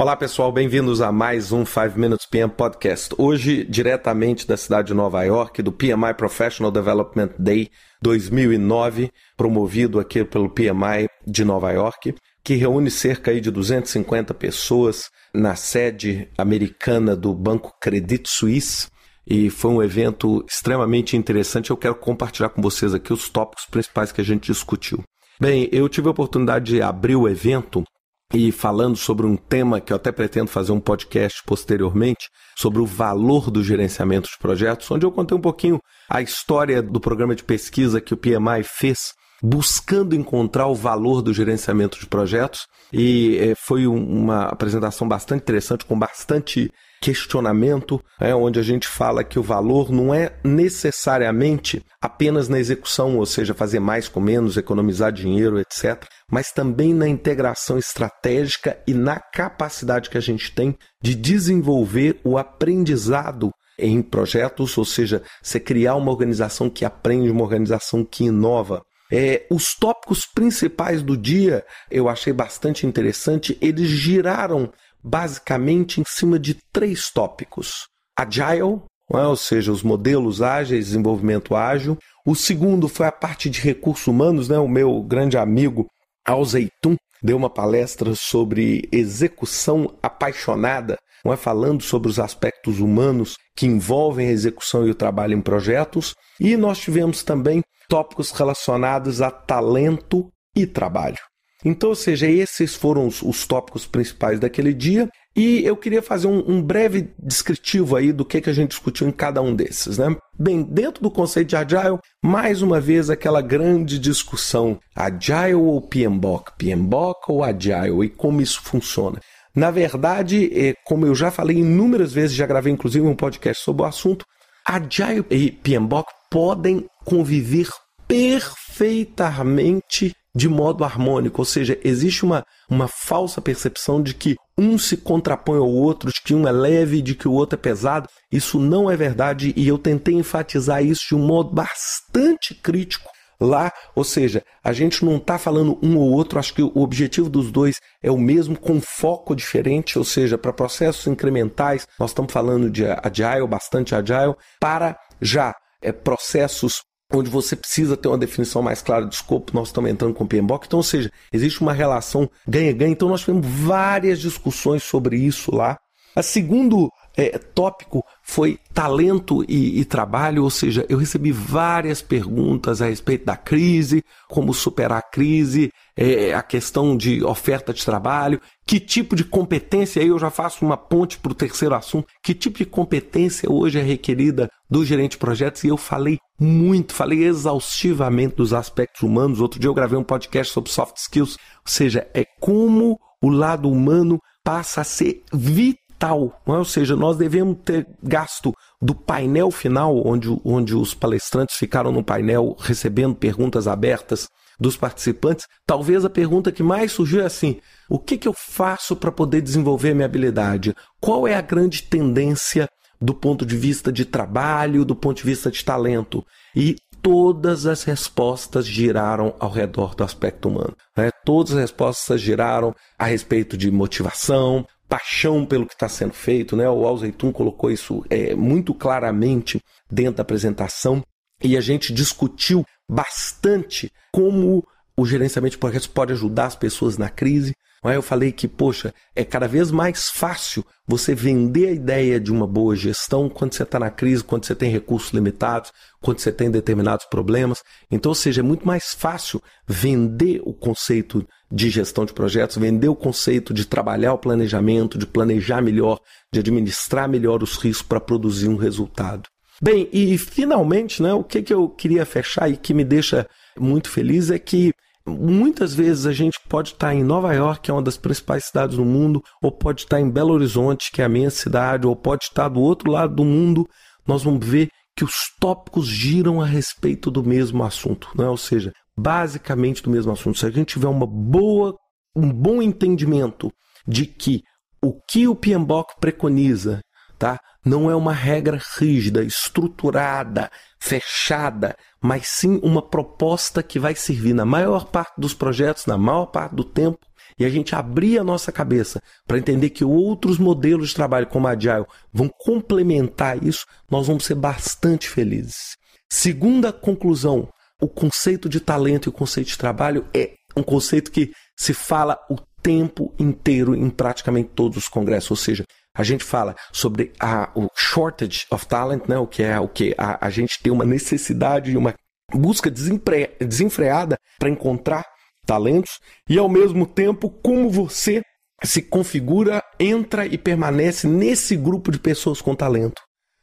Olá pessoal, bem-vindos a mais um 5 Minutes PM Podcast. Hoje, diretamente da cidade de Nova York, do PMI Professional Development Day 2009, promovido aqui pelo PMI de Nova York, que reúne cerca de 250 pessoas na sede americana do Banco Credit Suisse. E foi um evento extremamente interessante. Eu quero compartilhar com vocês aqui os tópicos principais que a gente discutiu. Bem, eu tive a oportunidade de abrir o evento e falando sobre um tema que eu até pretendo fazer um podcast posteriormente, sobre o valor do gerenciamento de projetos, onde eu contei um pouquinho a história do programa de pesquisa que o PMI fez, buscando encontrar o valor do gerenciamento de projetos. E eh, foi uma apresentação bastante interessante, com bastante questionamento, é, onde a gente fala que o valor não é necessariamente apenas na execução, ou seja, fazer mais com menos, economizar dinheiro, etc., mas também na integração estratégica e na capacidade que a gente tem de desenvolver o aprendizado em projetos, ou seja, você criar uma organização que aprende, uma organização que inova. É, os tópicos principais do dia eu achei bastante interessante, eles giraram basicamente em cima de três tópicos: Agile, é? ou seja, os modelos ágeis, desenvolvimento ágil. O segundo foi a parte de recursos humanos, né? O meu grande amigo Alzeitun deu uma palestra sobre execução apaixonada, não é? falando sobre os aspectos humanos que envolvem a execução e o trabalho em projetos. E nós tivemos também tópicos relacionados a talento e trabalho. Então, ou seja, esses foram os, os tópicos principais daquele dia. E eu queria fazer um, um, breve descritivo aí do que, que a gente discutiu em cada um desses. Né? Bem, dentro do conceito de Agile, mais uma vez aquela grande discussão: Agile ou PMBOK? PMBOK ou Agile? E como isso funciona? Na verdade, é, como eu já falei inúmeras vezes, já gravei inclusive um podcast sobre o assunto, Agile e PMBOK podem conviver perfeitamente de modo harmônico, ou seja, existe uma, uma falsa percepção de que um se contrapõe ao outro, de que um é leve, de que o outro é pesado. Isso não é verdade e eu tentei enfatizar isso de um modo bastante crítico lá, ou seja, a gente não está falando um ou outro, acho que o objetivo dos dois é o mesmo, com foco diferente, ou seja, para processos incrementais, nós estamos falando de agile, bastante agile, para já é, processos onde você precisa ter uma definição mais clara de escopo, nós estamos entrando com o PMBOK. Então, ou seja, existe uma relação ganha-ganha. Então, nós tivemos várias discussões sobre isso lá. A segundo é, tópico foi talento e, e, trabalho, ou seja, eu recebi várias perguntas a respeito da crise, como superar a crise, é, a questão de oferta de trabalho, que tipo de competência, aí eu já faço uma ponte para o terceiro assunto, que tipo de competência hoje é requerida do gerente de projetos, e eu falei muito, falei exaustivamente dos aspectos humanos. Outro dia eu gravei um podcast sobre soft skills, ou seja, é como o lado humano passa a ser vital tal. É? Ou seja, nós devemos ter gasto do painel final, onde, onde os palestrantes ficaram no painel recebendo perguntas abertas dos participantes. Talvez a pergunta que mais surgiu é assim: o que, que eu faço para poder desenvolver minha habilidade? Qual é a grande tendência do ponto de vista de trabalho, do ponto de vista de talento? E todas as respostas giraram ao redor do aspecto humano. Né? Todas as respostas giraram a respeito de motivação, paixão pelo que está sendo feito, né? O Alzeitun colocou isso é, muito claramente dentro da apresentação e a gente discutiu bastante como o gerenciamento de projetos pode ajudar as pessoas na crise, Aí eu falei que, poxa, é cada vez mais fácil você vender a ideia de uma boa gestão quando você está na crise, quando você tem recursos limitados, quando você tem determinados problemas. Então, ou seja, é muito mais fácil vender o conceito de gestão de projetos, vender o conceito de trabalhar o planejamento, de planejar melhor, de administrar melhor os riscos para produzir um resultado. Bem, e finalmente, né, o que, que eu queria fechar e que me deixa muito feliz é que Muitas vezes a gente pode estar em Nova York, que é uma das principais cidades do mundo, ou pode estar em Belo Horizonte, que é a minha cidade, ou pode estar do outro lado do mundo. Nós vamos ver que os tópicos giram a respeito do mesmo assunto, né? ou seja, basicamente do mesmo assunto. Se a gente tiver uma boa, um bom entendimento de que o que o PMBOK preconiza tá? não é uma regra rígida, estruturada, fechada, mas sim uma proposta que vai servir na maior parte dos projetos, na maior parte do tempo, e a gente abrir a nossa cabeça para entender que outros modelos de trabalho como a Agile vão complementar isso, nós vamos ser bastante felizes. Segunda conclusão, o conceito de talento e o conceito de trabalho é um conceito que se fala o tempo inteiro em praticamente todos os congressos, ou seja, a gente fala sobre a, o shortage of talent, né, o que é o que a, a gente tem uma necessidade e uma busca desempre, desenfreada para encontrar talentos e ao mesmo tempo como você se configura, entra e permanece nesse grupo de pessoas com talento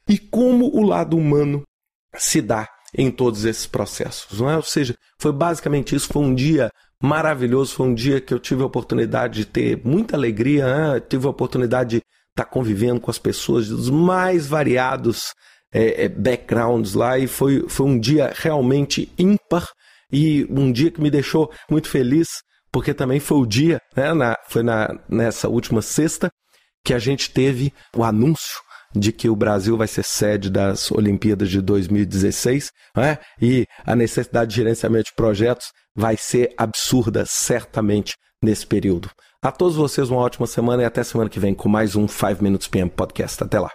e como o lado humano se dá em todos esses processos, não é? Ou seja, foi basicamente isso, foi um dia maravilhoso, foi um dia que eu tive a oportunidade de ter muita alegria, né? tive a oportunidade de estar convivendo com as pessoas dos mais variados é, é, backgrounds lá e foi, foi um dia realmente ímpar e um dia que me deixou muito feliz, porque também foi o dia, né, na, foi na, nessa última sexta, que a gente teve o anúncio de que o Brasil vai ser sede das Olimpíadas de 2016, né? e a necessidade de gerenciamento de projetos vai ser absurda, certamente, nesse período. A todos vocês, uma ótima semana e até semana que vem com mais um 5 Minutes PM Podcast. Até lá.